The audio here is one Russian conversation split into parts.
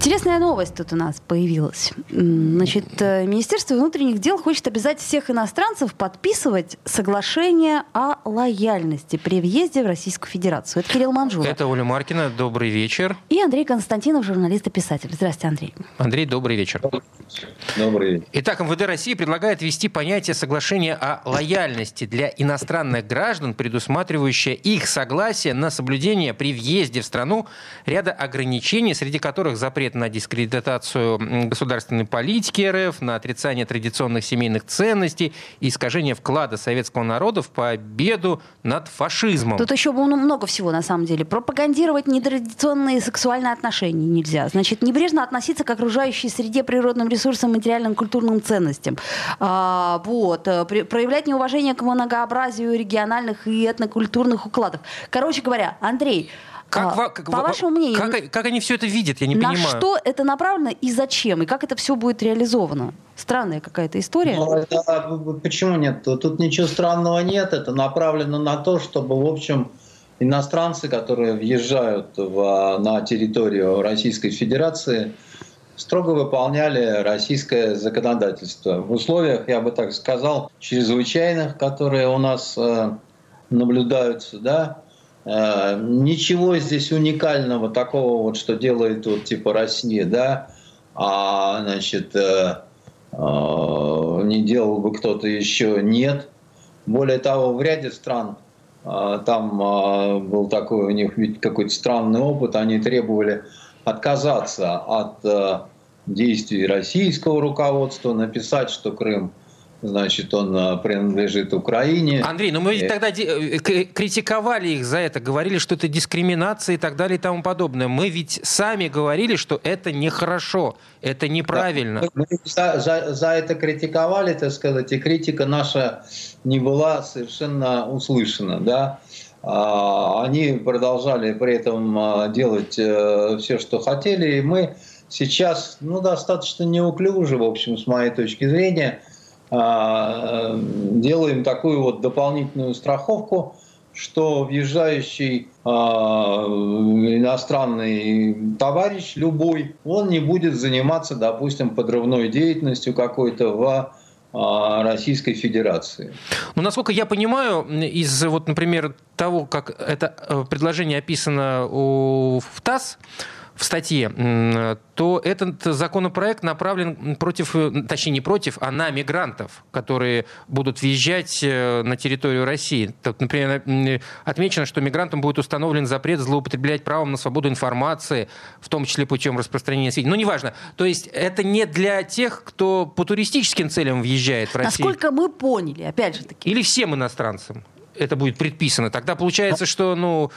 Интересная новость тут у нас появилась. Значит, э, Министерство внутренних дел хочет обязать всех иностранцев подписывать соглашение о лояльности при въезде в Российскую Федерацию. Это Кирилл Манжула. Это Оля Маркина. Добрый вечер. И Андрей Константинов, журналист и писатель. Здравствуйте, Андрей. Андрей, добрый вечер. Добрый вечер. Итак, МВД России предлагает ввести понятие соглашения о лояльности для иностранных граждан, предусматривающее их согласие на соблюдение при въезде в страну ряда ограничений, среди которых запрет запрет на дискредитацию государственной политики РФ, на отрицание традиционных семейных ценностей искажение вклада советского народа в победу над фашизмом. Тут еще много всего, на самом деле. Пропагандировать нетрадиционные сексуальные отношения нельзя. Значит, небрежно относиться к окружающей среде, природным ресурсам, материальным, культурным ценностям. А, вот. Э, проявлять неуважение к многообразию региональных и этнокультурных укладов. Короче говоря, Андрей, как, а, как, по вашему мнению, как, как они все это видят, я не на понимаю. На что это направлено и зачем? И как это все будет реализовано? Странная какая-то история. Ну, это, почему нет? Тут ничего странного нет. Это направлено на то, чтобы, в общем, иностранцы, которые въезжают в, на территорию Российской Федерации, строго выполняли российское законодательство. В условиях, я бы так сказал, чрезвычайных, которые у нас э, наблюдаются, да, ничего здесь уникального такого, вот, что делает вот, типа Россия, да, а, значит, э, э, не делал бы кто-то еще, нет. Более того, в ряде стран там был такой у них какой-то странный опыт, они требовали отказаться от действий российского руководства, написать, что Крым значит, он а, принадлежит Украине. Андрей, ну мы ведь тогда э, критиковали их за это, говорили, что это дискриминация и так далее и тому подобное. Мы ведь сами говорили, что это нехорошо, это неправильно. Да, мы за, за, за это критиковали, так сказать, и критика наша не была совершенно услышана, да. А, они продолжали при этом а, делать э, все, что хотели, и мы сейчас, ну, достаточно неуклюже, в общем, с моей точки зрения, делаем такую вот дополнительную страховку, что въезжающий э, иностранный товарищ любой, он не будет заниматься, допустим, подрывной деятельностью какой-то в Российской Федерации. Ну, насколько я понимаю, из, вот, например, того, как это э, предложение описано в ТАСС, в статье, то этот законопроект направлен против, точнее не против, а на мигрантов, которые будут въезжать э, на территорию России. Так, например, отмечено, что мигрантам будет установлен запрет злоупотреблять правом на свободу информации, в том числе путем распространения сведений. Но неважно. То есть это не для тех, кто по туристическим целям въезжает в Россию. Насколько мы поняли, опять же таки. Или всем иностранцам это будет предписано. Тогда получается, что ну,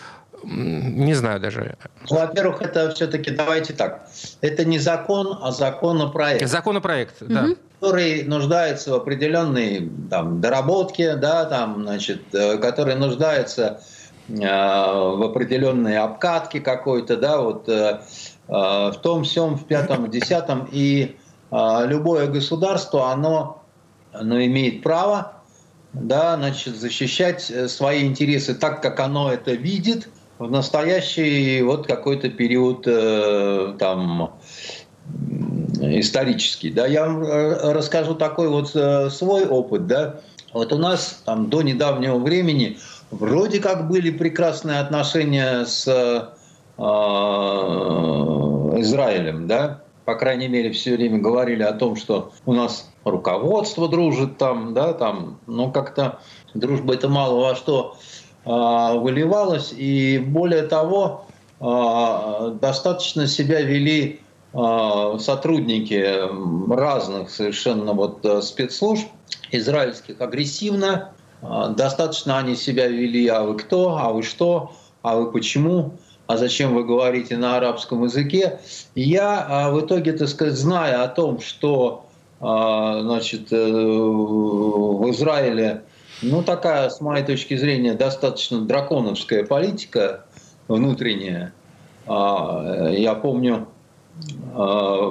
не знаю даже. Ну, во-первых, это все-таки, давайте так, это не закон, а законопроект. Законопроект, да. Который нуждается в определенной там, доработке, да, там, значит, э, который нуждается э, в определенной обкатке какой-то, да, вот э, э, в том, всем, в пятом, в десятом. И э, любое государство, оно, оно имеет право да, значит, защищать э, свои интересы так, как оно это видит – в настоящий вот какой-то период э, там исторический. Да, я вам э, расскажу такой вот э, свой опыт. Да. Вот у нас там до недавнего времени вроде как были прекрасные отношения с э, Израилем, да, по крайней мере, все время говорили о том, что у нас руководство дружит там, да, там, но как-то дружба это мало во что выливалось, и более того, а, достаточно себя вели а, сотрудники разных совершенно вот э, спецслужб израильских агрессивно, достаточно они себя вели, а вы кто, а вы что, а вы почему, а зачем вы говорите на арабском языке. Я в итоге, так сказать, зная о том, что значит, э, в Израиле ну, такая, с моей точки зрения, достаточно драконовская политика внутреннее. А, я помню, а,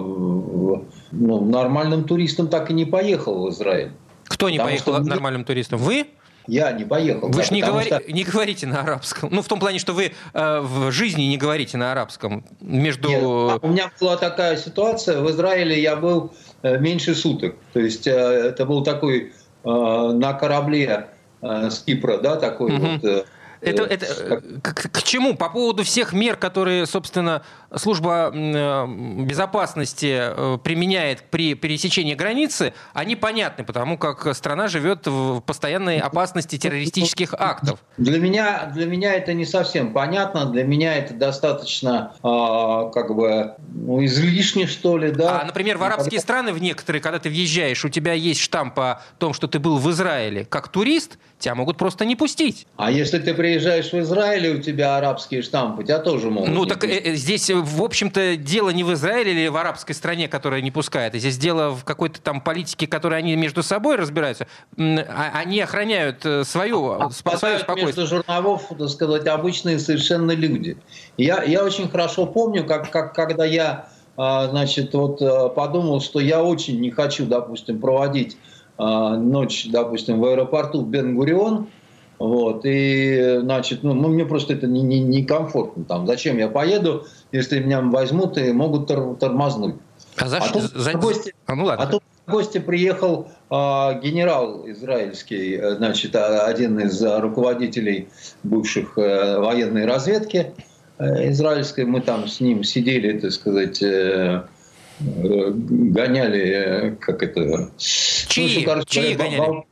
ну, нормальным туристом так и не поехал в Израиль. Кто не поехал что... нормальным туристом? Вы? Я не поехал. Вы да, же не, говори, что... не говорите на арабском. Ну, в том плане, что вы э, в жизни не говорите на арабском. Между... Нет, у меня была такая ситуация. В Израиле я был э, меньше суток. То есть э, это был такой на корабле э, с Кипра, да, такой угу. вот... Э, это, это э, к, к чему? По поводу всех мер, которые, собственно, служба э, безопасности применяет при пересечении границы, они понятны, потому как страна живет в постоянной опасности террористических актов. Для меня, для меня это не совсем понятно. Для меня это достаточно э, как бы ну, излишне, что ли. Да? А, например, в арабские страны, в некоторые, когда ты въезжаешь, у тебя есть штамп о том, что ты был в Израиле как турист, тебя могут просто не пустить. А если ты приезжаешь в Израиль, и у тебя арабские штампы, тебя тоже могут Ну, так пустить. здесь в общем-то, дело не в Израиле или в арабской стране, которая не пускает. Здесь дело в какой-то там политике, которой они между собой разбираются. А, они охраняют э, свою, а, свое спокойствие. между жерновов, так сказать, обычные совершенно люди. Я, я очень хорошо помню, как, как, когда я а, значит, вот э, подумал, что я очень не хочу, допустим, проводить ночь, допустим, в аэропорту Бен-Гурион, вот, и, значит, ну, ну мне просто это не, не, не комфортно. Там, зачем я поеду, если меня возьмут и могут тор тормознуть. А, за, а тут за... гости, а, ну, ладно. а тут в гости приехал э, генерал израильский, э, значит, а, один из руководителей бывших э, военной разведки э, израильской. Мы там с ним сидели, так сказать, гоняли, как это... Чьи? Ну, короче, Чьи гоняли?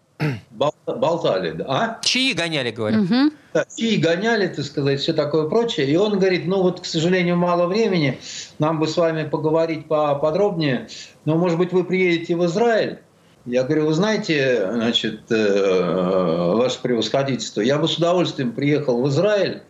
Болтали. Да? А? Чьи гоняли, говорят. Угу. Да, чьи гоняли, так сказать, все такое прочее. И он говорит, ну вот, к сожалению, мало времени, нам бы с вами поговорить поподробнее, но, может быть, вы приедете в Израиль? Я говорю, вы знаете, значит, э, ваше превосходительство, я бы с удовольствием приехал в Израиль,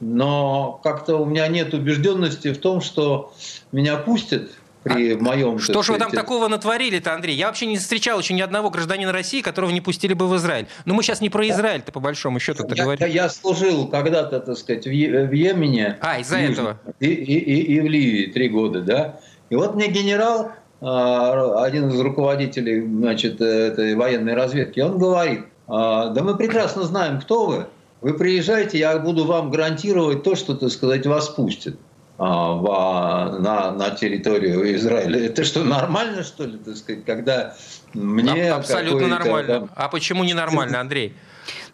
но как-то у меня нет убежденности в том, что меня пустят, при а моем... Что же вы там такого натворили-то, Андрей? Я вообще не встречал еще ни одного гражданина России, которого не пустили бы в Израиль. Но мы сейчас не про Израиль-то, по большому счету я, говорим. Я, я служил когда-то, так сказать, в, в Йемене. А, из-за этого. И, и, и, и в Ливии три года, да. И вот мне генерал, а, один из руководителей значит, этой военной разведки, он говорит, «А, да мы прекрасно знаем, кто вы. Вы приезжаете, я буду вам гарантировать то, что, так сказать, вас пустят. А, в, на, на территорию Израиля. Это что, нормально, что ли, так сказать, когда мне... Абсолютно нормально. А почему не нормально, Андрей?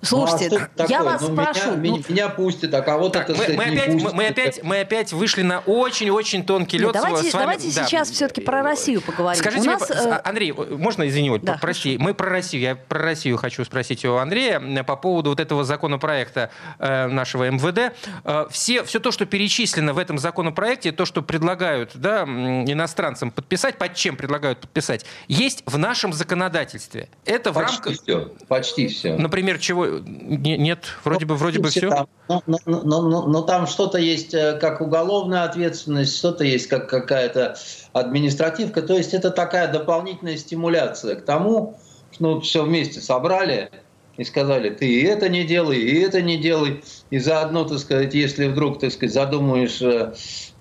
Слушайте, ну, а я вас ну, спрошу. Меня, ну... меня пустят, а кого-то, так, мы, мы, опять, пустят. Мы, опять, мы опять вышли на очень-очень тонкий лед. Нет, давайте с вами. давайте да. сейчас все-таки про Россию поговорим. Скажите, у нас, мне, э... Андрей, можно, извини, да, прости, мы про Россию, я про Россию хочу спросить у Андрея по поводу вот этого законопроекта э, нашего МВД. Э, все, все то, что перечислено в этом законопроекте, то, что предлагают да, иностранцам подписать, под чем предлагают подписать, есть в нашем законодательстве. Это почти в рамках... Все, почти все. Например, чего нет, вроде бы, вроде бы все. Там, но, но, но, но, но там что-то есть э, как уголовная ответственность, что-то есть как какая-то административка. То есть это такая дополнительная стимуляция к тому, что ну, все вместе собрали и сказали, ты и это не делай, и это не делай. И заодно, так сказать, если вдруг, так сказать, задумаешь э,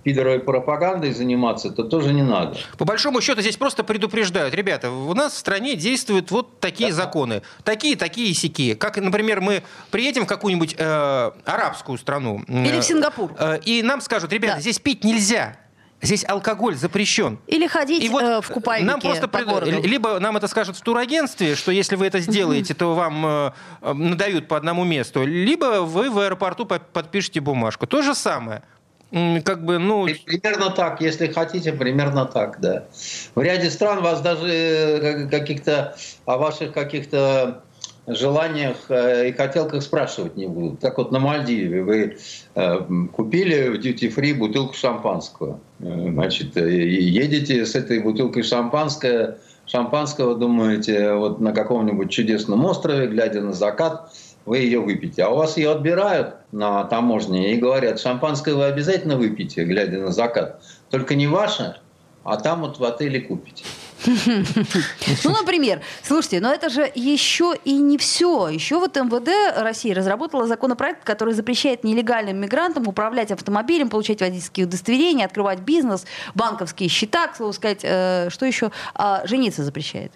пидоровой пропагандой заниматься, то тоже не надо. По большому счету здесь просто предупреждают. Ребята, у нас в стране действуют вот такие да. законы. Такие, такие сики. Как, например, мы приедем в какую-нибудь э, арабскую страну. Или в Сингапур. Э, и нам скажут, ребята, да. здесь пить нельзя. Здесь алкоголь запрещен. Или ходить и вот э, в купальнике нам просто по пред... Либо нам это скажут в турагентстве, что если вы это сделаете, то вам э, надают по одному месту, либо вы в аэропорту подпишете бумажку. То же самое как бы, ну... Примерно так, если хотите, примерно так, да. В ряде стран вас даже э, каких-то, о ваших каких-то желаниях э, и хотелках спрашивать не будут. Как вот на Мальдиве вы э, купили в duty free бутылку шампанского. Значит, едете с этой бутылкой шампанского, шампанского думаете, вот на каком-нибудь чудесном острове, глядя на закат, вы ее выпьете. А у вас ее отбирают на таможне и говорят, шампанское вы обязательно выпьете, глядя на закат. Только не ваше, а там вот в отеле купите. Ну, например, слушайте, но это же еще и не все. Еще вот МВД России разработала законопроект, который запрещает нелегальным мигрантам управлять автомобилем, получать водительские удостоверения, открывать бизнес, банковские счета, к слову сказать, э, что еще? А, жениться запрещает.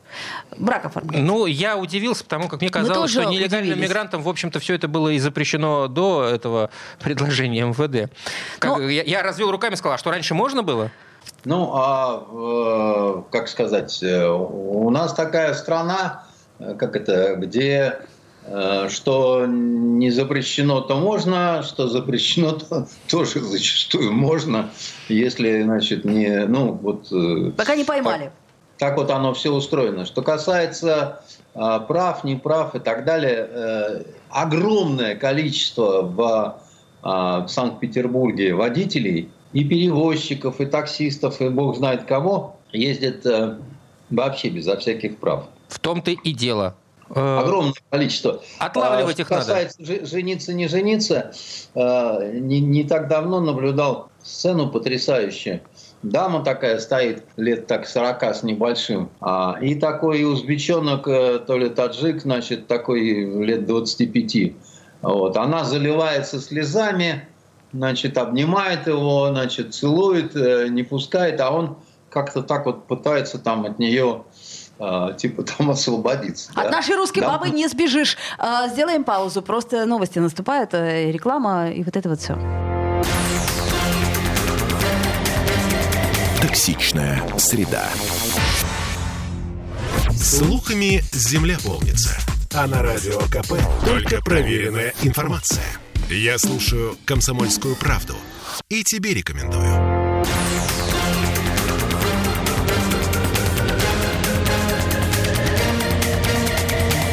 Брак оформлять. Ну, я удивился, потому как мне казалось, что нелегальным удивились. мигрантам, в общем-то, все это было и запрещено до этого предложения МВД. Как, но... я, я развел руками и сказал, а что раньше можно было? Ну, а, э, как сказать, э, у нас такая страна, э, как это, где что не запрещено, то можно, что запрещено, то тоже зачастую можно, если, значит, не, ну, вот... Пока не поймали. Так, так вот оно все устроено. Что касается а, прав, неправ и так далее, э, огромное количество в, а, в Санкт-Петербурге водителей – и перевозчиков, и таксистов, и бог знает кого, ездят э, вообще безо всяких прав. В том-то и дело. Э, Огромное количество. Отлавливать их касается надо. жениться, не жениться, э, не, не так давно наблюдал сцену потрясающую. Дама такая стоит, лет так 40 с небольшим. А, и такой узбечонок, то ли таджик, значит, такой лет 25. Вот. Она заливается слезами, значит, обнимает его, значит, целует, э, не пускает, а он как-то так вот пытается там от нее э, типа там освободиться. От да? нашей русской да? бабы не сбежишь. Э, сделаем паузу. Просто новости наступают, реклама и вот это вот все. Токсичная среда. Слухами земля полнится. А на радио КП только проверенная информация. Я слушаю «Комсомольскую правду» и тебе рекомендую.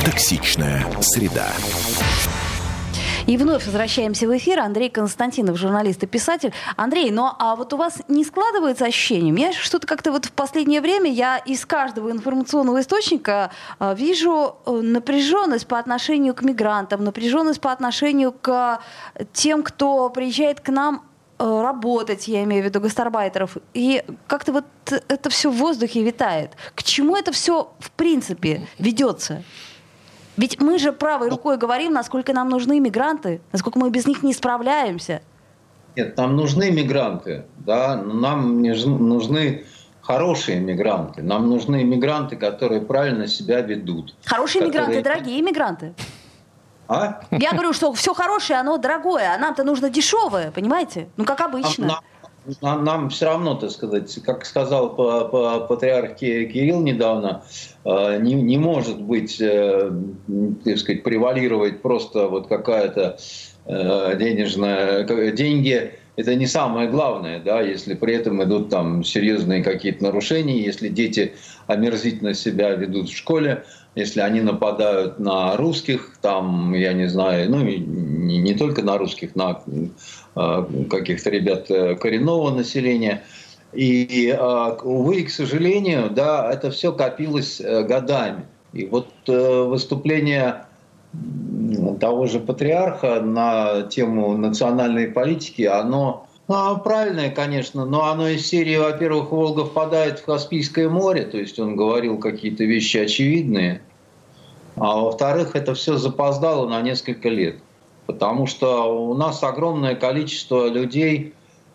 Токсичная среда. И вновь возвращаемся в эфир. Андрей Константинов, журналист и писатель. Андрей, ну а вот у вас не складывается ощущение? Мне что-то как-то вот в последнее время я из каждого информационного источника э, вижу э, напряженность по отношению к мигрантам, напряженность по отношению к тем, кто приезжает к нам э, работать, я имею в виду гастарбайтеров. И как-то вот это все в воздухе витает. К чему это все в принципе ведется? Ведь мы же правой рукой говорим, насколько нам нужны мигранты, насколько мы без них не справляемся. Нет, нам нужны мигранты, да, нам нужны хорошие мигранты. Нам нужны мигранты, которые правильно себя ведут. Хорошие которые... мигранты, дорогие мигранты. А? Я говорю, что все хорошее, оно дорогое, а нам-то нужно дешевое, понимаете? Ну, как обычно. Нам, нам, все равно, так сказать, как сказал патриарх Кирилл недавно, э, не, не может быть, э, так сказать, превалировать просто вот какая-то э, денежная деньги это не самое главное, да, если при этом идут там серьезные какие-то нарушения, если дети омерзительно себя ведут в школе, если они нападают на русских, там, я не знаю, ну, не, не только на русских, на э, каких-то ребят э, коренного населения. И, э, увы, к сожалению, да, это все копилось э, годами. И вот э, выступление того же патриарха на тему национальной политики, оно ну, правильное, конечно, но оно из серии, во-первых, Волга впадает в Каспийское море, то есть он говорил какие-то вещи очевидные, а во-вторых, это все запоздало на несколько лет, потому что у нас огромное количество людей,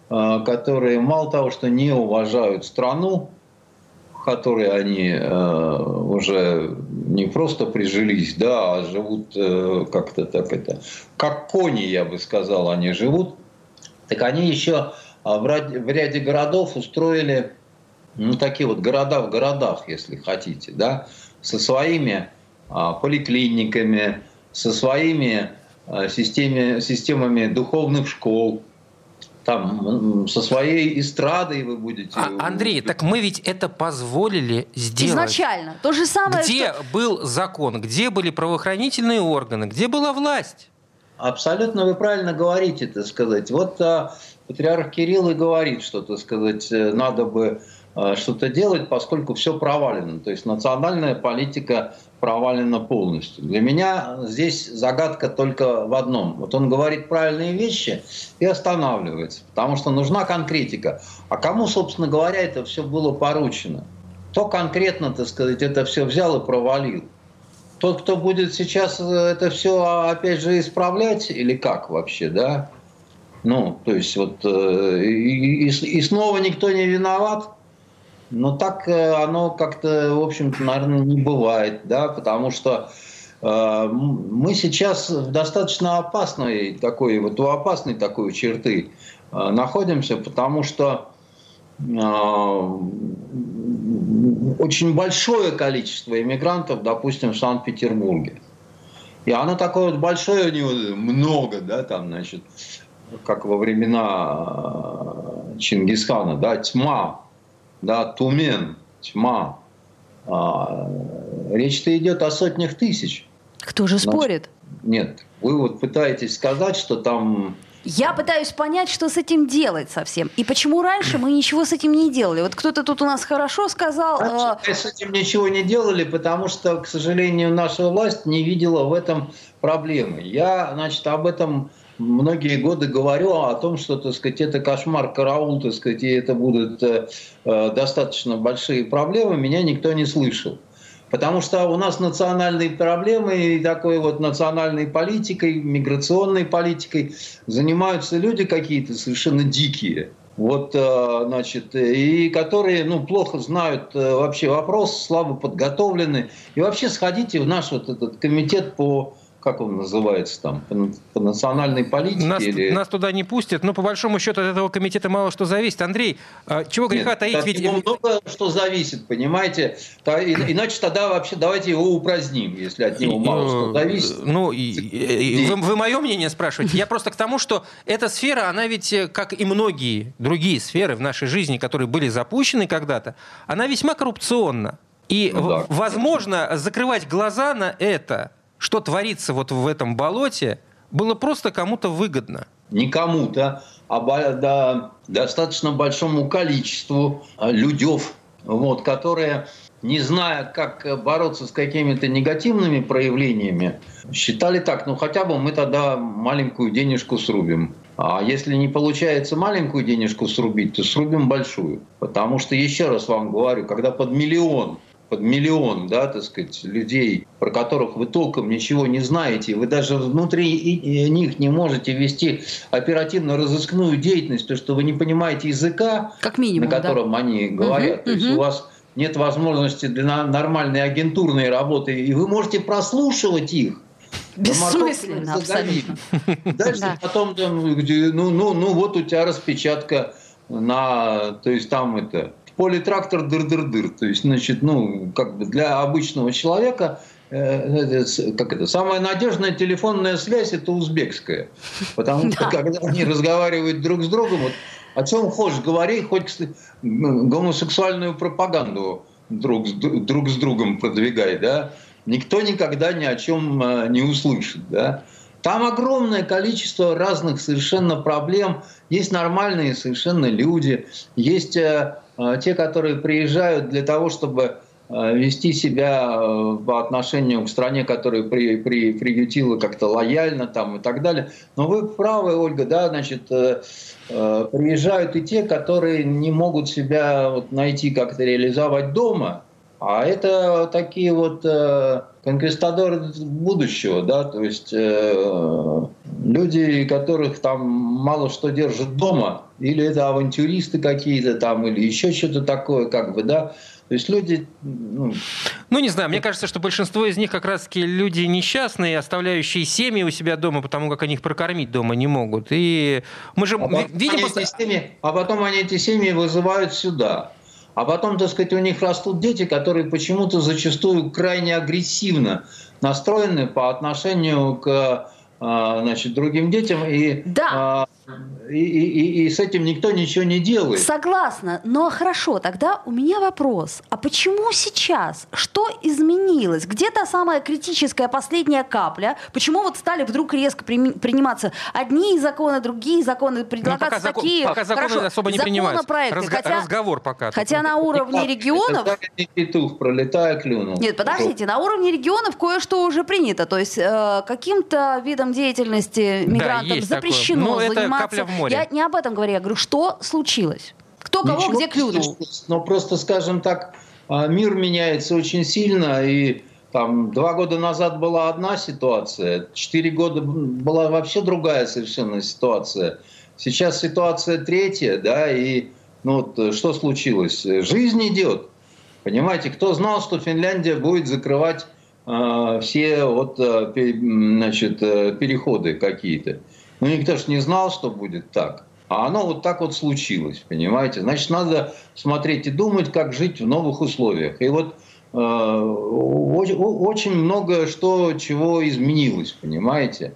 э, которые мало того, что не уважают страну, в которой они э, уже не просто прижились, да, а живут э, как-то так это, как кони, я бы сказал, они живут – так они еще а, в ряде городов устроили ну, такие вот города в городах, если хотите, да, со своими а, поликлиниками, со своими а, системе, системами духовных школ, там со своей эстрадой вы будете. А, Андрей, так мы ведь это позволили сделать. Изначально. То же самое. Где что... был закон, где были правоохранительные органы, где была власть? Абсолютно вы правильно говорите, так сказать. Вот а, патриарх Кирилл и говорит, что, так сказать, э, надо бы что-то делать, поскольку все провалено. То есть национальная политика провалена полностью. Для меня здесь загадка только в одном. Вот он говорит правильные вещи и останавливается, потому что нужна конкретика. А кому, собственно говоря, это все было поручено? кто конкретно, так сказать, это все взял и провалил? Тот, кто будет сейчас это все, опять же, исправлять, или как вообще, да? Ну, то есть вот э, и, и, и снова никто не виноват, но так э, оно как-то, в общем-то, наверное, не бывает, да, потому что э, мы сейчас в достаточно опасной такой, вот у опасной такой черты э, находимся, потому что э, очень большое количество иммигрантов, допустим, в Санкт-Петербурге. И оно такое вот большое у него, много, да, там, значит, как во времена э, Чингисхана, да, тьма, да, Тумен, тьма. А, речь-то идет о сотнях тысяч. Кто же спорит? Нет, вы вот пытаетесь сказать, что там я пытаюсь понять, что с этим делать совсем. И почему раньше мы ничего с этим не делали. Вот кто-то тут у нас хорошо сказал... Раньше э... с этим ничего не делали, потому что, к сожалению, наша власть не видела в этом проблемы. Я, значит, об этом многие годы говорю о том, что, так сказать, это кошмар, караул, так сказать, и это будут э, э, достаточно большие проблемы, меня никто не слышал. Потому что у нас национальные проблемы и такой вот национальной политикой, миграционной политикой занимаются люди какие-то совершенно дикие. Вот, э, значит, и которые, ну, плохо знают вообще вопрос, слабо подготовлены. И вообще сходите в наш вот этот комитет по как он называется там, по, национальной политике? Нас, или... нас туда не пустят, но по большому счету от этого комитета мало что зависит. Андрей, а чего греха Нет, таить? Ведь... много что зависит, понимаете? Иначе тогда вообще давайте его упраздним, если от него мало что зависит. Ну, вы, вы мое мнение спрашиваете? Я просто к тому, что эта сфера, она ведь, э, как и многие другие сферы в нашей жизни, которые были запущены когда-то, она весьма коррупционна. И, ну, да. возможно, закрывать глаза на это что творится вот в этом болоте, было просто кому-то выгодно. Не кому-то, а да, достаточно большому количеству а, людей, вот, которые, не зная, как бороться с какими-то негативными проявлениями, считали так, ну хотя бы мы тогда маленькую денежку срубим. А если не получается маленькую денежку срубить, то срубим большую. Потому что, еще раз вам говорю, когда под миллион под миллион, да, так сказать, людей, про которых вы толком ничего не знаете, вы даже внутри них не можете вести оперативно-розыскную деятельность, то что вы не понимаете языка, как минимум, на котором да? они говорят. Угу, то есть угу. у вас нет возможности для нормальной агентурной работы, и вы можете прослушивать их. Бессмысленно, абсолютно. Дальше да. потом, ну, ну, ну, вот у тебя распечатка на, то есть там это, политрактор дыр-дыр-дыр. То есть, значит, ну, как бы для обычного человека э, как это, самая надежная телефонная связь это узбекская. Потому что когда они разговаривают друг с другом, вот, о чем хочешь, говори, хоть гомосексуальную пропаганду друг, друг с другом продвигай, да, никто никогда ни о чем э, не услышит, да. Там огромное количество разных совершенно проблем. Есть нормальные совершенно люди, есть э, э, те, которые приезжают для того, чтобы э, вести себя по отношению к стране, которая при, при, приютила как-то лояльно там и так далее. Но вы правы, Ольга, да, значит, приезжают и те, которые не могут себя вот найти, как-то реализовать дома, а это такие вот э, конквистадоры будущего, да, то есть э, люди, которых там мало что держат дома, или это авантюристы какие-то там, или еще что-то такое, как бы, да. То есть люди... Ну, ну, не знаю, мне кажется, что большинство из них как раз-таки люди несчастные, оставляющие семьи у себя дома, потому как они их прокормить дома не могут. И мы же а видим... Потом семьи, а потом они эти семьи вызывают сюда. А потом, так сказать, у них растут дети, которые почему-то зачастую крайне агрессивно настроены по отношению к а, значит, другим детям. И, да. А, и, и, и с этим никто ничего не делает. Согласна. Но хорошо, тогда у меня вопрос. А почему сейчас? Что изменилось? Где та самая критическая последняя капля? Почему вот стали вдруг резко при, приниматься одни законы, другие законы, предлагаться ну, пока такие... Закон, пока законы хорошо, особо не принимаются. Разго- хотя, разговор пока. Хотя на уровне регионов... Петух, пролетая, клюнул. Нет, подождите, на уровне регионов кое-что уже принято. То есть э, каким-то видом деятельности мигрантов да, запрещено заниматься капля в море. Я не об этом говорю, я говорю, что случилось? Кто кого Ничего где клюнул? Но просто, скажем так, а, мир меняется очень сильно, и там два года назад была одна ситуация, четыре года была вообще другая совершенно ситуация. Сейчас ситуация третья, да, и ну вот что случилось? Жизнь идет. Понимаете, кто знал, что Финляндия будет закрывать э, все вот, э, значит, э, переходы какие-то? Ну, никто же не знал, что будет так. А оно вот так вот случилось, понимаете? Значит, надо смотреть и думать, как жить в новых условиях. И вот э, очень много что, чего изменилось, понимаете?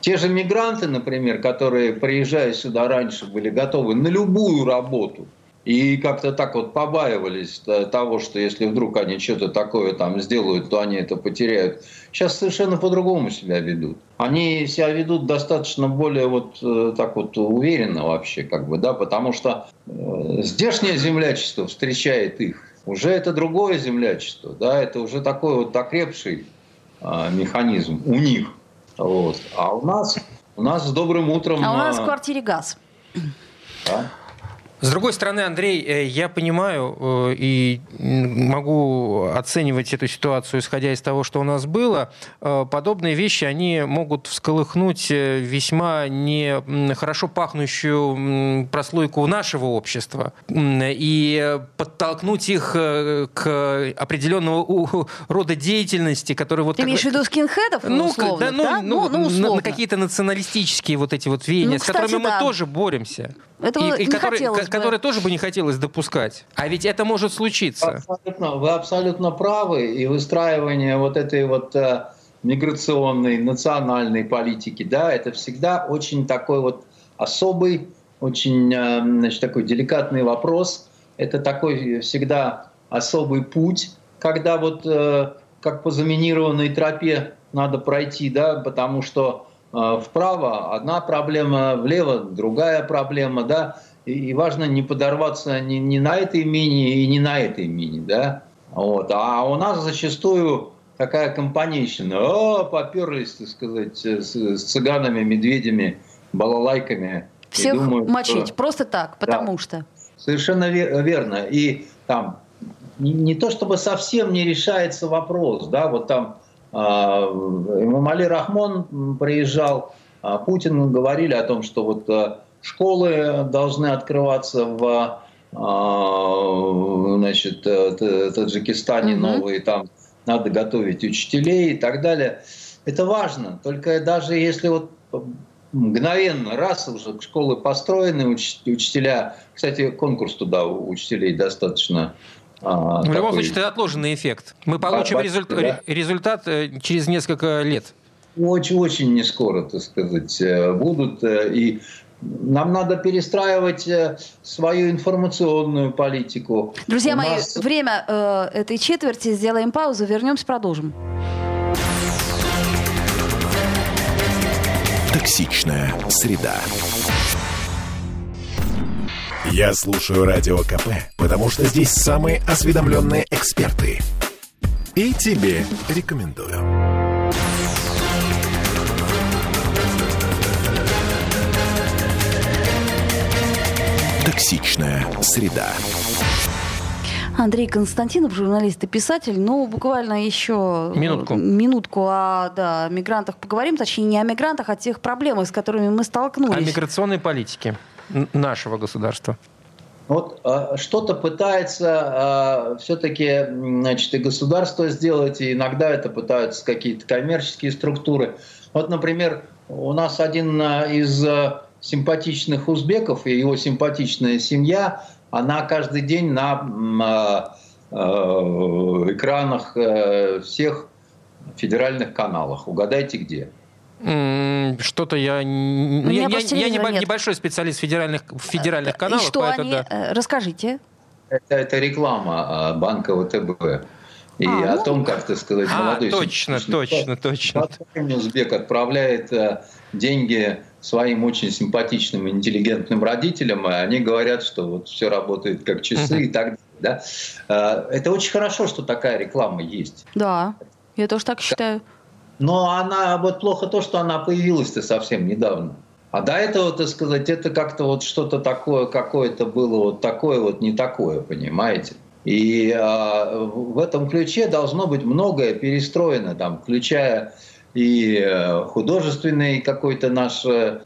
Те же мигранты, например, которые, приезжая сюда раньше, были готовы на любую работу, и как-то так вот побаивались того, что если вдруг они что-то такое там сделают, то они это потеряют. Сейчас совершенно по-другому себя ведут. Они себя ведут достаточно более вот э, так вот уверенно вообще, как бы, да, потому что э, здешнее землячество встречает их. Уже это другое землячество, да, это уже такой вот окрепший э, механизм у них. Вот. А у нас, у нас с добрым утром... А у нас в квартире газ. Да? С другой стороны, Андрей, э, я понимаю э, и могу оценивать эту ситуацию, исходя из того, что у нас было. Э, подобные вещи, они могут всколыхнуть весьма не хорошо пахнущую прослойку нашего общества и подтолкнуть их к определенного рода деятельности, которые вот... Ты имеешь в виду скинхедов? Ну, условно, да, ну, да? ну, ну, ну на, на какие-то националистические вот эти вот веяния, ну, кстати, с которыми да. мы тоже боремся. Этого и, и которые, которые тоже бы не хотелось допускать. А ведь это может случиться. Абсолютно, вы абсолютно правы. И выстраивание вот этой вот э, миграционной, национальной политики, да, это всегда очень такой вот особый, очень э, значит, такой деликатный вопрос. Это такой всегда особый путь, когда вот э, как по заминированной тропе надо пройти, да, потому что вправо одна проблема, влево другая проблема, да, и, важно не подорваться ни, ни на этой мини и не на этой мини, да, вот. А у нас зачастую такая компанейщина, о, поперлись, так сказать, с, с цыганами, медведями, балалайками. Всех думают, мочить, что... просто так, потому да, что. Совершенно верно. И там не, не то чтобы совсем не решается вопрос, да, вот там А, Рахмон приезжал, а Путин говорили о том, что вот а, школы должны открываться в значит, Таджикистане угу. новые, там надо готовить учителей и так далее. Это важно. Только даже если вот мгновенно, раз уже школы построены, учителя, кстати, конкурс туда у учителей достаточно а, в любом случае, это отложенный эффект. Мы получим результ... да. результат э, через несколько лет. Очень-очень не скоро, так сказать, э, будут. Э, и нам надо перестраивать свою информационную политику. Друзья У мои, нас... время э, этой четверти. Сделаем паузу, вернемся, продолжим. Токсичная среда. Я слушаю Радио КП, потому что здесь самые осведомленные эксперты. И тебе рекомендую. Токсичная среда. Андрей Константинов, журналист и писатель. Ну, буквально еще минутку, минутку о да, мигрантах поговорим. Точнее, не о мигрантах, а о тех проблемах, с которыми мы столкнулись. О миграционной политике нашего государства? Вот э, что-то пытается э, все-таки значит, и государство сделать, и иногда это пытаются какие-то коммерческие структуры. Вот, например, у нас один э, из симпатичных узбеков и его симпатичная семья, она каждый день на экранах э, всех федеральных каналах. Угадайте где? Что-то я... Ну, я, я, я не, небольшой специалист федеральных, федеральных а, каналах. И что они... Да. Э, расскажите. Это, это реклама а, банка ВТБ. И а, о ну... том, как, так сказать, а, молодой... точно, точно, точно. Узбек отправляет э, деньги своим очень симпатичным, интеллигентным родителям, и они говорят, что вот все работает как часы и так далее. Да? Э, это очень хорошо, что такая реклама есть. Да, я тоже так считаю. Но она вот плохо то, что она появилась-то совсем недавно. А до этого, так сказать, это как-то вот что-то такое, какое-то было вот такое вот не такое, понимаете? И э, в этом ключе должно быть многое перестроено, там, включая и э, художественный какой-то наш э,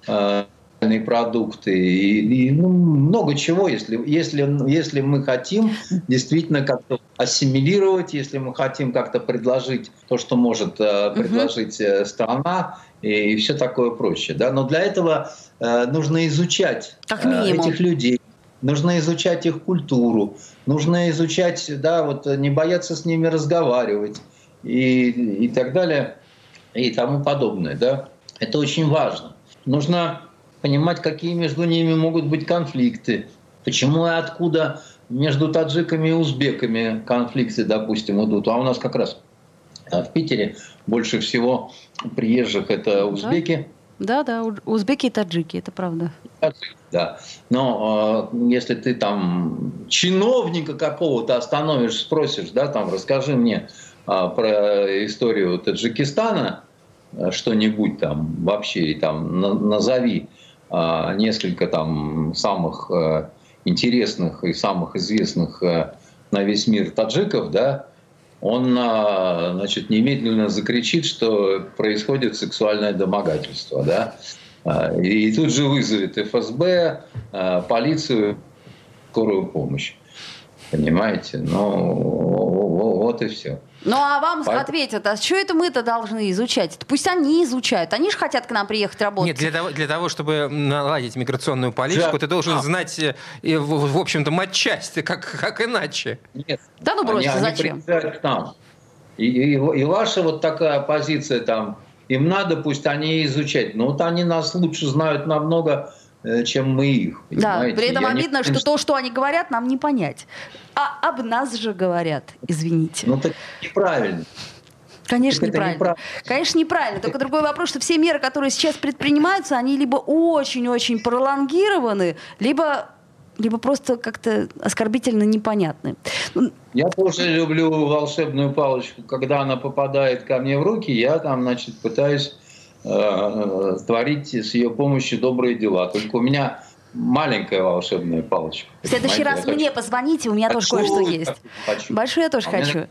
продукты и, и ну, много чего, если, если, если мы хотим действительно как-то ассимилировать, если мы хотим как-то предложить то, что может э, предложить э, страна и, и все такое прочее. Да? Но для этого э, нужно изучать э, этих людей, нужно изучать их культуру, нужно изучать, да, вот не бояться с ними разговаривать и, и так далее и тому подобное. Да? Это очень важно. Нужно понимать, какие между ними могут быть конфликты, почему и откуда между таджиками и узбеками конфликты, допустим, идут. А у нас как раз а, в Питере больше всего приезжих это узбеки. Да, да, узбеки и таджики, это правда. Да. Но э, если ты там чиновника какого-то остановишь, спросишь, да, там, расскажи мне э, про историю Таджикистана, э, что-нибудь там вообще, и там на, назови несколько там самых э, интересных и самых известных э, на весь мир таджиков, да, он а, значит, немедленно закричит, что происходит сексуальное домогательство. Да? А, и тут же вызовет ФСБ, полицию, скорую помощь. Понимаете? Ну, вот и все. Ну а вам Поэтому... ответят, а что это мы-то должны изучать? Пусть они изучают. Они же хотят к нам приехать работать. Нет, для того, для того чтобы наладить миграционную политику, да. ты должен а. знать, э, в, в общем-то, матчасти, как, как иначе. Нет. Да ну бросьте, они, зачем? Они к нам. И, и, и ваша вот такая позиция там, им надо, пусть они изучать. Но вот они нас лучше знают намного чем мы их. Да, при этом Я обидно, не... что то, что они говорят, нам не понять. А об нас же говорят, извините. Ну, так неправильно. Конечно, неправильно. неправильно. Конечно, неправильно. Только другой вопрос, что все меры, которые сейчас предпринимаются, они либо очень-очень пролонгированы, либо либо просто как-то оскорбительно непонятны. Ну, я тоже люблю волшебную палочку. Когда она попадает ко мне в руки, я там, значит, пытаюсь Э, творить с ее помощью добрые дела. Только у меня маленькая волшебная палочка. В следующий раз мне позвоните, у меня тоже кое-что есть. Хочу. Большую я тоже а хочу. Меня...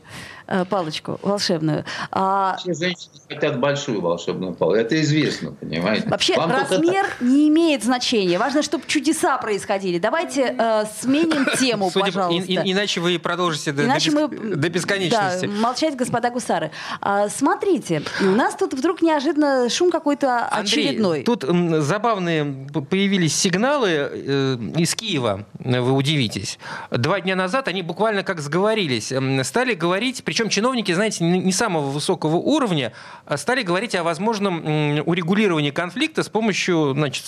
Э, палочку волшебную. А... Все женщины хотят большую волшебную палочку. Это известно, понимаете? Вообще Вам размер это... не имеет значения. Важно, чтобы чудеса происходили. Давайте э, сменим тему, Судя пожалуйста. И, и, иначе вы продолжите до, иначе до, мы... до бесконечности. Да, молчать, господа гусары. А, смотрите, у нас тут вдруг неожиданно шум какой-то очередной. тут м, забавные появились сигналы э, из Киева. Вы удивитесь. Два дня назад они буквально как сговорились. Стали говорить, причем причем чиновники, знаете, не самого высокого уровня а стали говорить о возможном урегулировании конфликта с помощью значит,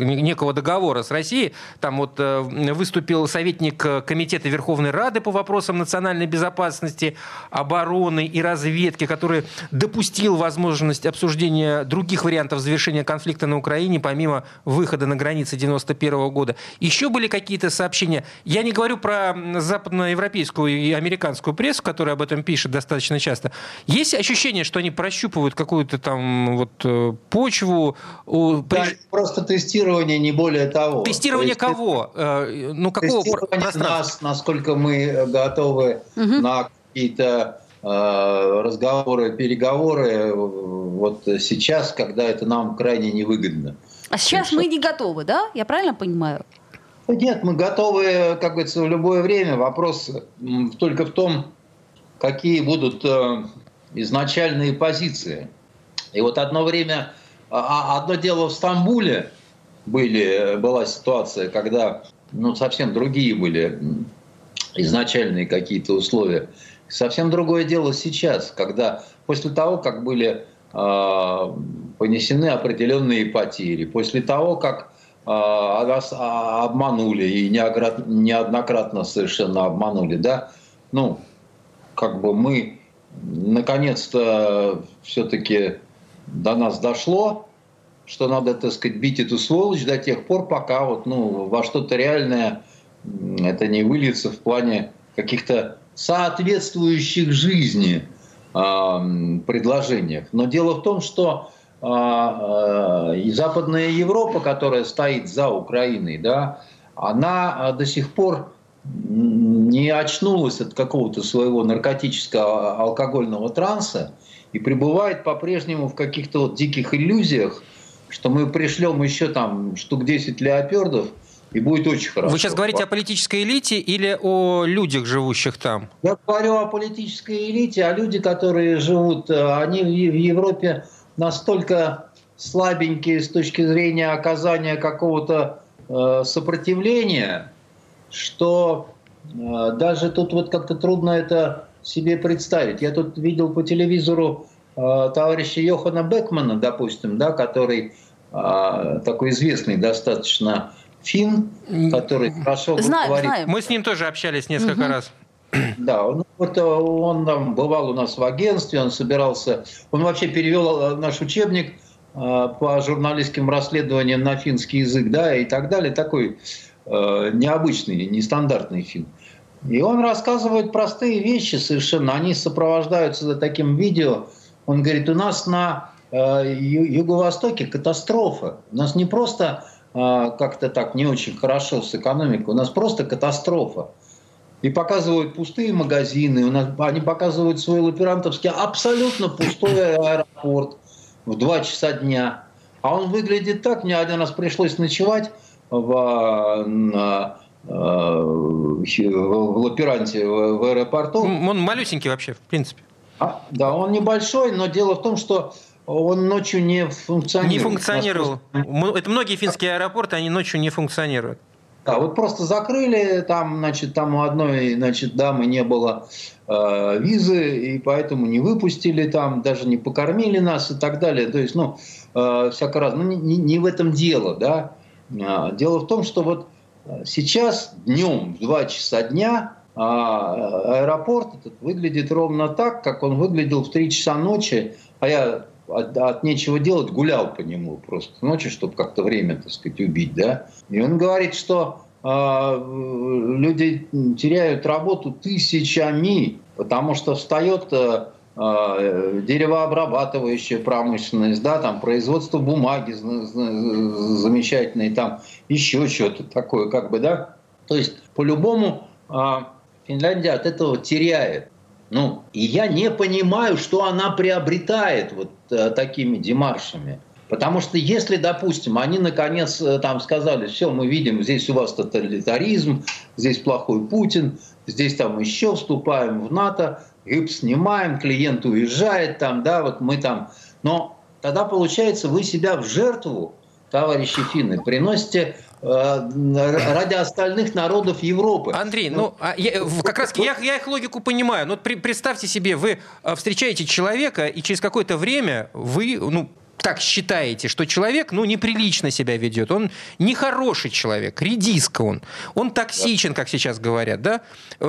некого договора с Россией. Там вот э, выступил советник Комитета Верховной Рады по вопросам национальной безопасности, обороны и разведки, который допустил возможность обсуждения других вариантов завершения конфликта на Украине, помимо выхода на границы 91 года. Еще были какие-то сообщения. Я не говорю про западноевропейскую и американскую прессу, которая об этом пишет достаточно часто. Есть ощущение, что они прощупывают какую-то там вот э, почву? Да, просто тестирование, не более того. Тестирование есть, кого? Э, ну, какого тестирование нас, насколько мы готовы угу. на какие-то э, разговоры, переговоры вот сейчас, когда это нам крайне невыгодно. А сейчас мы не готовы, да? Я правильно понимаю? Нет, мы готовы, как говорится, в любое время. Вопрос только в том, какие будут э, изначальные позиции. И вот одно время, а, а одно дело в Стамбуле были, была ситуация, когда ну, совсем другие были изначальные какие-то условия. Совсем другое дело сейчас, когда после того, как были э, понесены определенные потери, после того, как э, обманули и неоднократно совершенно обманули, да, ну, как бы мы наконец-то все-таки до нас дошло, что надо, так сказать, бить эту сволочь до тех пор, пока вот, ну, во что-то реальное это не выльется в плане каких-то соответствующих жизни э, предложениях. Но дело в том, что э, э, Западная Европа, которая стоит за Украиной, да, она до сих пор не очнулась от какого-то своего наркотического алкогольного транса и пребывает по-прежнему в каких-то вот диких иллюзиях, что мы пришлем еще там штук 10 леопердов, и будет очень хорошо. Вы сейчас говорите о политической элите или о людях, живущих там? Я говорю о политической элите, а люди, которые живут, э, они в Европе настолько слабенькие с точки зрения оказания какого-то э, сопротивления, что э, даже тут вот как-то трудно это себе представить. Я тут видел по телевизору товарища Йохана Бекмана, допустим, да, который такой известный достаточно Фин, который хорошо знаем, говорит. Мы с ним тоже общались несколько угу. раз. Да, он, вот, э, он там бывал у нас в агентстве, он собирался, он вообще перевел э, наш учебник э, по журналистским расследованиям на финский язык, да, и так далее, такой э, необычный, нестандартный фин. И он рассказывает простые вещи совершенно, они сопровождаются таким видео. Он говорит, у нас на э, юго-востоке катастрофа. У нас не просто а, как-то так не очень хорошо с экономикой. У нас просто катастрофа. И показывают пустые магазины, у нас, они показывают свой лаперантовский абсолютно пустой аэропорт в 2 часа дня. А он выглядит так, мне один раз пришлось ночевать в, на, в Лаперанте в аэропорту. Он малюсенький вообще, в принципе. А, да, он небольшой, но дело в том, что он ночью не функционирует. Не функционировал. Это многие финские аэропорты, они ночью не функционируют. Да, вот просто закрыли, там, значит, там у одной, значит, дамы не было э, визы, и поэтому не выпустили там, даже не покормили нас и так далее. То есть, ну, э, всяко раз, ну, не, не в этом дело, да. А, дело в том, что вот сейчас днем в 2 часа дня а аэропорт этот выглядит ровно так, как он выглядел в 3 часа ночи, а я от, от нечего делать гулял по нему просто ночью, чтобы как-то время, так сказать, убить, да. И он говорит, что э, люди теряют работу тысячами, потому что встает э, деревообрабатывающая промышленность, да, там производство бумаги замечательной, там еще что-то такое, как бы, да. То есть по-любому Финляндия от этого теряет. Ну, и я не понимаю, что она приобретает вот э, такими демаршами. Потому что если, допустим, они наконец э, там сказали, все, мы видим, здесь у вас тоталитаризм, здесь плохой Путин, здесь там еще вступаем в НАТО, ГИП снимаем, клиент уезжает там, да, вот мы там. Но тогда получается, вы себя в жертву, товарищи финны, приносите Э, ради остальных народов Европы. Андрей, ну, а я, как раз я, я их логику понимаю. Но ну, представьте себе, вы э, встречаете человека, и через какое-то время вы, ну, так считаете, что человек, ну, неприлично себя ведет, он нехороший человек, редиска он, он токсичен, как сейчас говорят, да?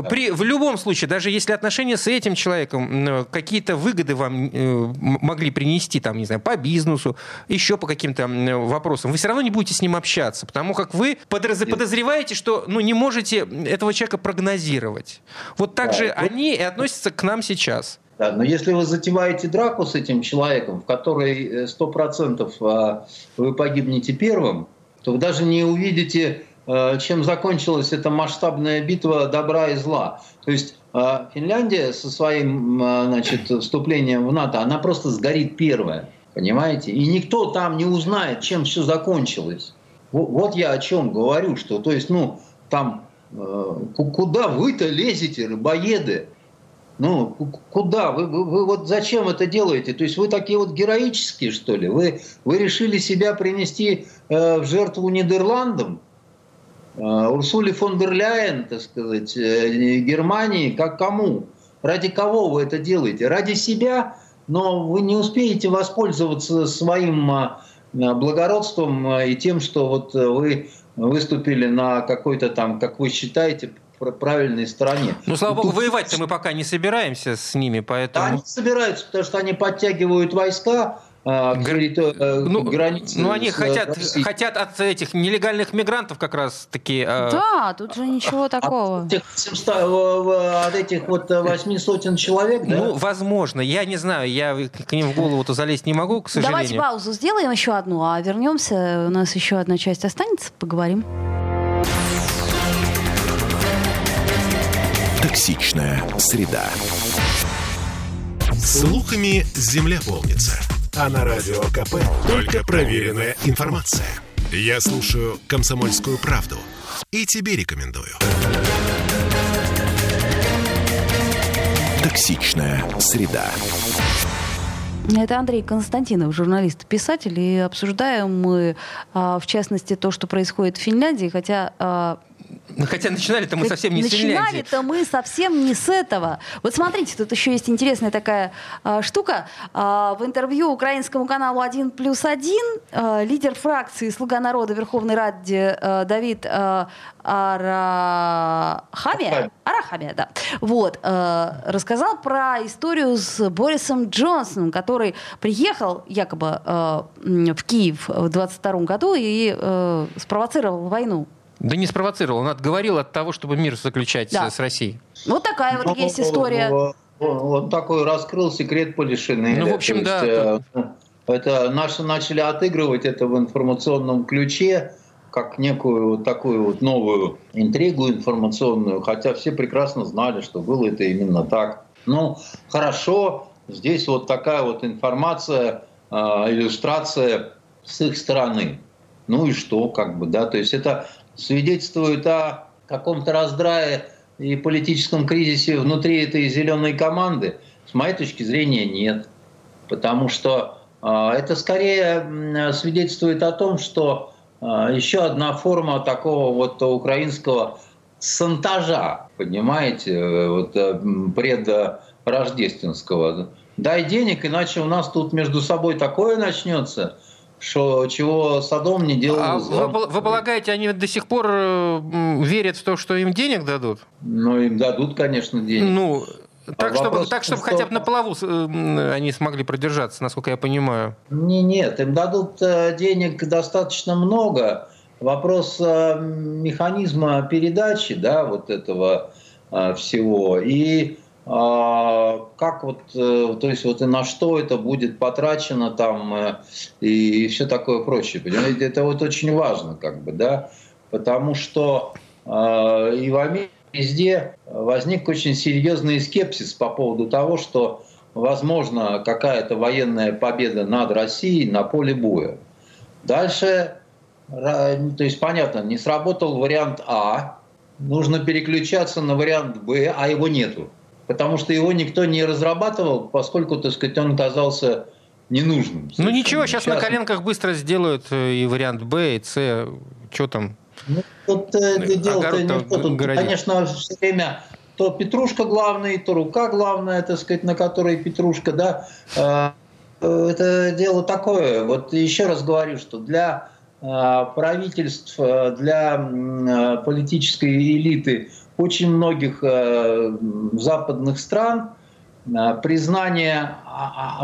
При, в любом случае, даже если отношения с этим человеком какие-то выгоды вам э, могли принести, там, не знаю, по бизнесу, еще по каким-то вопросам, вы все равно не будете с ним общаться, потому как вы подозреваете, что, ну, не можете этого человека прогнозировать. Вот так же они и относятся к нам сейчас. Но если вы затеваете драку с этим человеком, в которой 100% э, а, вы погибнете первым, то вы даже не увидите, э, чем закончилась эта масштабная битва добра и зла. То есть э, Финляндия со своим значит, вступлением в НАТО, она просто сгорит первая, понимаете? И никто там не узнает, чем все закончилось. Вот я о чем говорю, что, то есть, ну, там, куда вы-то лезете, рыбоеды? Ну, куда? Вы, вы, вы вот зачем это делаете? То есть вы такие вот героические, что ли? Вы, вы решили себя принести э, в жертву Нидерландам? Э, Урсуле фон дер Ляйен, так сказать, э, Германии, как кому? Ради кого вы это делаете? Ради себя, но вы не успеете воспользоваться своим э, благородством э, и тем, что вот вы выступили на какой-то там, как вы считаете, правильной стороне. Ну, слава богу, воевать-то мы пока не собираемся с ними, поэтому... они собираются, потому что они подтягивают войска, а, Гр... Э, ну, границы. Ну, они хотят, хотят от этих нелегальных мигрантов как раз таки... Э, да, тут же ничего такого. От этих, 700, от этих вот восьми сотен человек, да? Ну, возможно. Я не знаю, я к ним в голову-то залезть не могу, к сожалению. Давайте паузу сделаем еще одну, а вернемся. У нас еще одна часть останется, поговорим. Токсичная среда. Слухами земля полнится. А на радио КП только проверенная информация. Я слушаю «Комсомольскую правду» и тебе рекомендую. Токсичная среда. Это Андрей Константинов, журналист, писатель, и обсуждаем мы, а, в частности, то, что происходит в Финляндии, хотя а, хотя начинали-то мы совсем не с. Начинали-то мы совсем не с этого. Вот смотрите, тут еще есть интересная такая э, штука. Э, в интервью украинскому каналу «1 плюс 1» э, лидер фракции «Слуга народа» Верховной Раде э, Давид э, Арахамия, Арахамия, да, вот, э, рассказал про историю с Борисом Джонсоном, который приехал якобы э, в Киев в 22 году и э, спровоцировал войну да не спровоцировал, он отговорил от того, чтобы мир заключать да. с Россией. Вот такая вот есть история. Он такой раскрыл секрет Полишины. Ну, в общем, да. Есть, э, это наши начали отыгрывать это в информационном ключе, как некую вот такую вот новую интригу информационную, хотя все прекрасно знали, что было это именно так. Ну, хорошо, здесь вот такая вот информация, э, иллюстрация с их стороны. Ну и что, как бы, да, то есть это свидетельствует о каком-то раздрае и политическом кризисе внутри этой зеленой команды? С моей точки зрения, нет. Потому что э, это скорее свидетельствует о том, что э, еще одна форма такого вот украинского сантажа, понимаете, э, вот, э, предрождественского. Дай денег, иначе у нас тут между собой такое начнется – что чего Садом не делал. А вы, вы полагаете, они до сих пор э, верят в то, что им денег дадут? Ну, им дадут, конечно, денег. Ну, так, а чтобы, так, чтобы что... хотя бы на плаву э, они смогли продержаться, насколько я понимаю. Не, нет, им дадут э, денег достаточно много. Вопрос механизма передачи, да, вот этого всего. И а, как вот, э, то есть вот и на что это будет потрачено там э, и, и все такое прочее. Понимаете, это вот очень важно, как бы, да, потому что э, и в Америке везде возник очень серьезный скепсис по поводу того, что возможно какая-то военная победа над Россией на поле боя. Дальше, то есть понятно, не сработал вариант А, нужно переключаться на вариант Б, а его нету потому что его никто не разрабатывал, поскольку, так сказать, он казался ненужным. Ну ничего, сейчас, сейчас на коленках быстро сделают э, и вариант Б, и С, что там? Ну, тут э, дело-то не то. Тут, конечно, все время то Петрушка главный, то рука главная, так сказать, на которой Петрушка, да. А, э, это дело такое. Вот еще раз говорю, что для правительств, для политической элиты – очень многих э, западных стран э, признание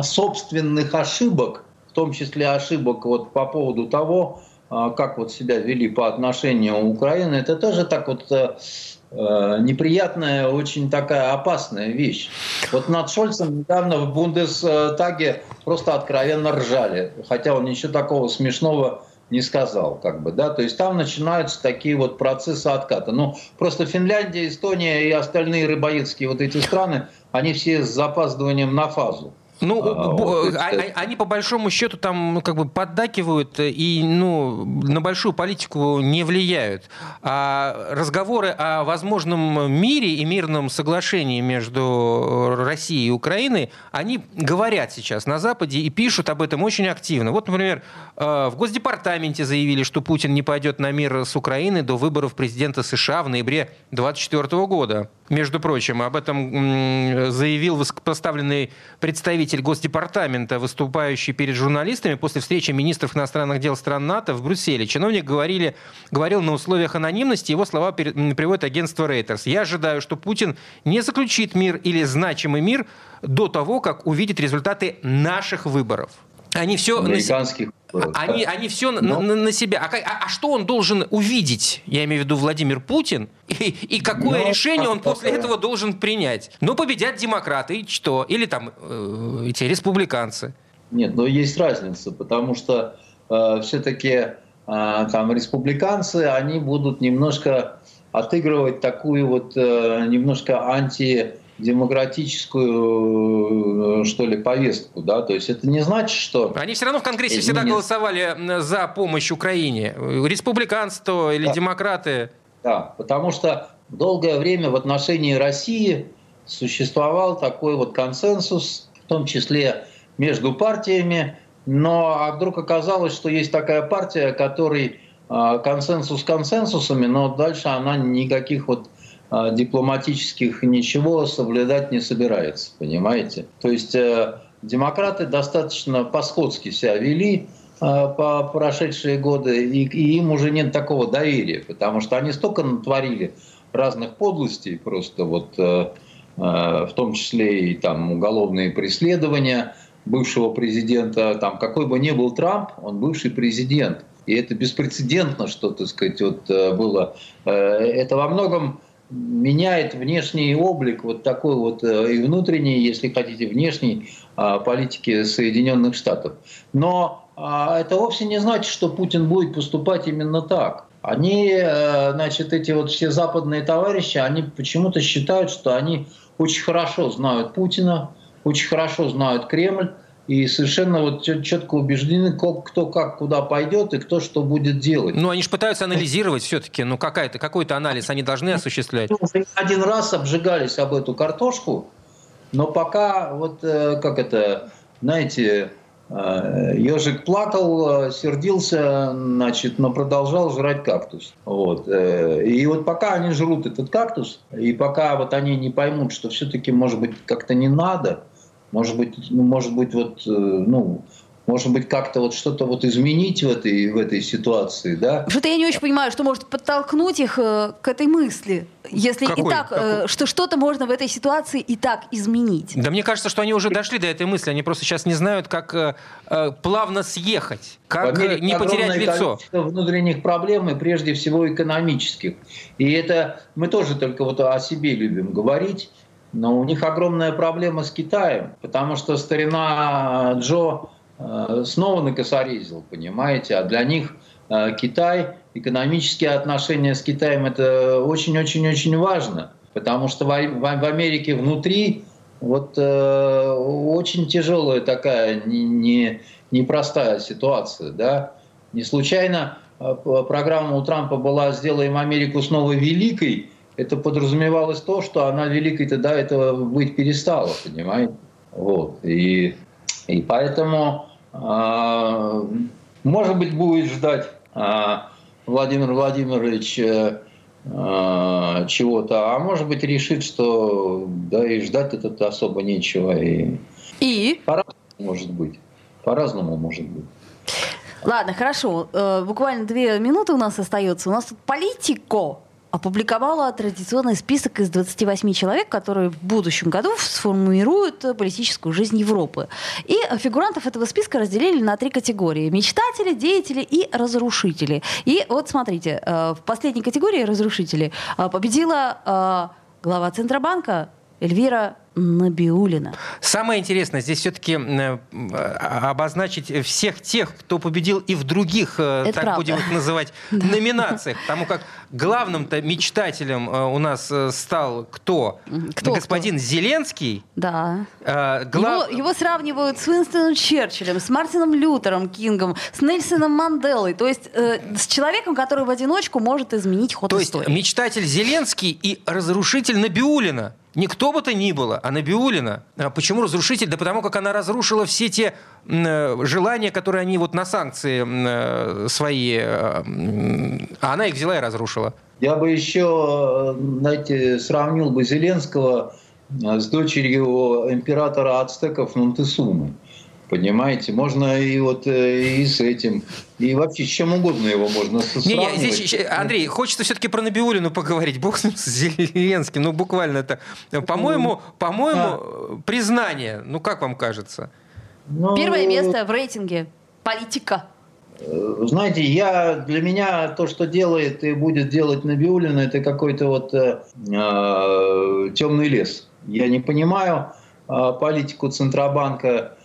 собственных ошибок, в том числе ошибок вот по поводу того, э, как вот себя вели по отношению к Украине, это тоже так вот неприятная, очень такая опасная вещь. Вот над Шольцем недавно в Бундестаге просто откровенно ржали, хотя он ничего такого смешного не сказал, как бы, да, то есть там начинаются такие вот процессы отката. Ну, просто Финляндия, Эстония и остальные рыбоедские вот эти страны, они все с запаздыванием на фазу. Ну, а, вот, а, а, они по большому счету там ну, как бы поддакивают и ну, на большую политику не влияют. А разговоры о возможном мире и мирном соглашении между Россией и Украиной, они говорят сейчас на Западе и пишут об этом очень активно. Вот, например, э, в Госдепартаменте заявили, что Путин не пойдет на мир с Украиной до выборов президента США в ноябре 2024 года. Между прочим, об этом заявил высокопоставленный представитель Госдепартамента, выступающий перед журналистами после встречи министров иностранных дел стран НАТО в Брюсселе. Чиновник говорили, говорил на условиях анонимности, его слова приводит агентство Reuters. «Я ожидаю, что Путин не заключит мир или значимый мир до того, как увидит результаты наших выборов». Они все американских они, они все Но... на, на себя. А, а, а что он должен увидеть, я имею в виду Владимир Путин, и, и какое Но... решение он после этого должен принять? Ну, победят демократы, и что? Или там э, эти республиканцы? Нет, но есть разница, потому что э, все-таки э, там республиканцы, они будут немножко отыгрывать такую вот э, немножко антидемократическую, э, что ли, повестку, да, то есть это не значит, что... Они все равно в Конгрессе всегда голосовали за помощь Украине, республиканство или да. демократы. Да, потому что долгое время в отношении России существовал такой вот консенсус, в том числе между партиями, но а вдруг оказалось, что есть такая партия, которой а, консенсус консенсусами, но дальше она никаких вот дипломатических ничего соблюдать не собирается, понимаете? То есть э, демократы достаточно по-сходски себя вели э, по прошедшие годы, и, и им уже нет такого доверия, потому что они столько натворили разных подлостей, просто вот э, в том числе и там уголовные преследования бывшего президента, там какой бы ни был Трамп, он бывший президент. И это беспрецедентно, что, так сказать, вот э, было. Э, это во многом меняет внешний облик вот такой вот э, и внутренний, если хотите, внешней а, политики Соединенных Штатов. Но а, это вовсе не значит, что Путин будет поступать именно так. Они, значит, эти вот все западные товарищи, они почему-то считают, что они очень хорошо знают Путина, очень хорошо знают Кремль, и совершенно вот четко убеждены, кто как куда пойдет и кто что будет делать. Ну, они же пытаются анализировать все-таки, ну, какая-то, какой-то анализ они должны осуществлять. Один раз обжигались об эту картошку, но пока вот, э, как это, знаете, ежик э, плакал, э, сердился, значит, но продолжал жрать кактус. Вот. И вот пока они жрут этот кактус, и пока вот они не поймут, что все-таки, может быть, как-то не надо, может быть, ну, может быть, вот, э, ну, может быть, как-то вот что-то вот изменить в этой, в этой ситуации, да? Что-то я не очень понимаю, что может подтолкнуть их э, к этой мысли, если какой, и так, э, что что-то можно в этой ситуации и так изменить. Да мне кажется, что они уже дошли до этой мысли, они просто сейчас не знают, как э, э плавно съехать, как не потерять лицо. внутренних проблем и прежде всего экономических. И это мы тоже только вот о себе любим говорить, но у них огромная проблема с Китаем, потому что старина Джо э, снова накосорезил, понимаете, а для них э, Китай, экономические отношения с Китаем это очень-очень-очень важно, потому что в Америке внутри вот э, очень тяжелая такая не, не, непростая ситуация, да. Не случайно программа у Трампа была «Сделаем Америку снова великой», это подразумевалось то, что она великой-то до этого быть перестала, понимаете? Вот. И, и поэтому, э, может быть, будет ждать э, Владимир Владимирович э, чего-то, а может быть, решит, что да и ждать это особо нечего. И, и? По-разному может быть. По-разному может быть. Ладно, хорошо. Э, буквально две минуты у нас остается. У нас тут политико опубликовала традиционный список из 28 человек, которые в будущем году сформируют политическую жизнь Европы. И фигурантов этого списка разделили на три категории. Мечтатели, деятели и разрушители. И вот смотрите, э, в последней категории разрушители э, победила э, глава Центробанка Эльвира Набиулина. Самое интересное здесь все-таки э, обозначить всех тех, кто победил и в других, э, Это так правда. будем их называть, номинациях. Потому как главным-то мечтателем э, у нас стал кто? кто Господин кто? Зеленский. Да. Глав... Его, его сравнивают с Уинстоном Черчиллем, с Мартином Лютером Кингом, с Нельсоном Манделой. То есть э, с человеком, который в одиночку может изменить ход То истории. есть мечтатель Зеленский и разрушитель Набиулина. Не кто бы то ни было, а Набиулина. А почему разрушитель? Да потому как она разрушила все те э, желания, которые они вот на санкции э, свои, э, а она их взяла и разрушила. Я бы еще, знаете, сравнил бы Зеленского с дочерью императора ацтеков Монтесумы. Понимаете, можно и вот э, и с этим, и вообще с чем угодно его можно не, не, здесь, Андрей, хочется все-таки про Набиулину поговорить. Бог с ним, с Зеленским. Ну, буквально это, по-моему, по-моему, а. признание. Ну, как вам кажется? Ну, Первое место в рейтинге. Политика. Э, знаете, я для меня то, что делает и будет делать Набиулина, это какой-то вот э, э, темный лес. Я не понимаю э, политику Центробанка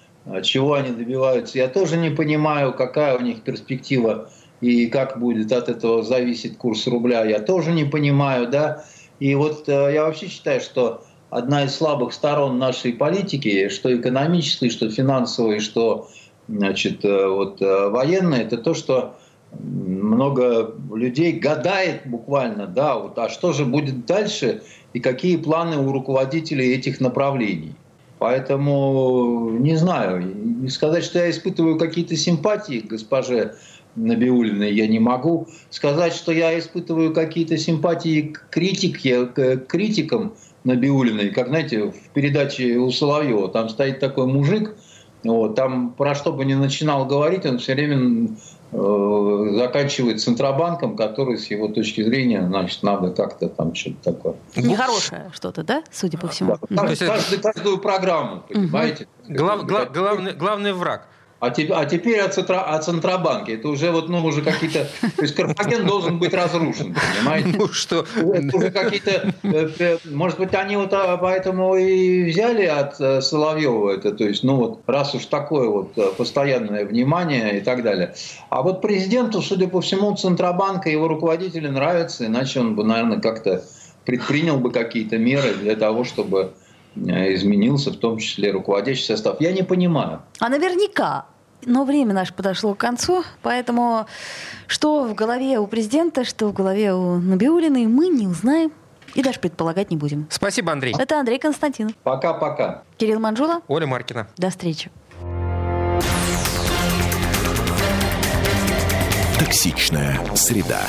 чего они добиваются, я тоже не понимаю, какая у них перспектива и как будет от этого зависеть курс рубля, я тоже не понимаю, да. И вот э, я вообще считаю, что одна из слабых сторон нашей политики, что экономической, что финансовой, что значит, э, вот, э, военной, это то, что много людей гадает буквально, да, вот, а что же будет дальше и какие планы у руководителей этих направлений. Поэтому не знаю, сказать, что я испытываю какие-то симпатии к госпоже Набиулиной я не могу. Сказать, что я испытываю какие-то симпатии к критике, к критикам Набиулиной, как, знаете, в передаче у Соловьева, там стоит такой мужик, вот, там про что бы ни начинал говорить, он все время заканчивает Центробанком, который с его точки зрения, значит, надо как-то там что-то такое. Нехорошее что-то, да, судя по всему? Да, каждый, каждую программу, понимаете? Глав, глав, главный, главный враг. А, те, а теперь о, центра, о Центробанке. Это уже вот, ну, уже какие-то... То есть Карфаген должен быть разрушен, понимаете? Ну что? Это уже какие-то... Э, э, может быть, они вот а, поэтому и взяли от э, Соловьева это, то есть, ну вот, раз уж такое вот постоянное внимание и так далее. А вот президенту, судя по всему, Центробанка его руководители нравятся, иначе он бы, наверное, как-то предпринял бы какие-то меры для того, чтобы изменился, в том числе руководящий состав. Я не понимаю. А наверняка но время наше подошло к концу, поэтому что в голове у президента, что в голове у Набиулиной, мы не узнаем и даже предполагать не будем. Спасибо, Андрей. Это Андрей Константинов. Пока-пока. Кирилл Манжула. Оля Маркина. До встречи. Токсичная среда.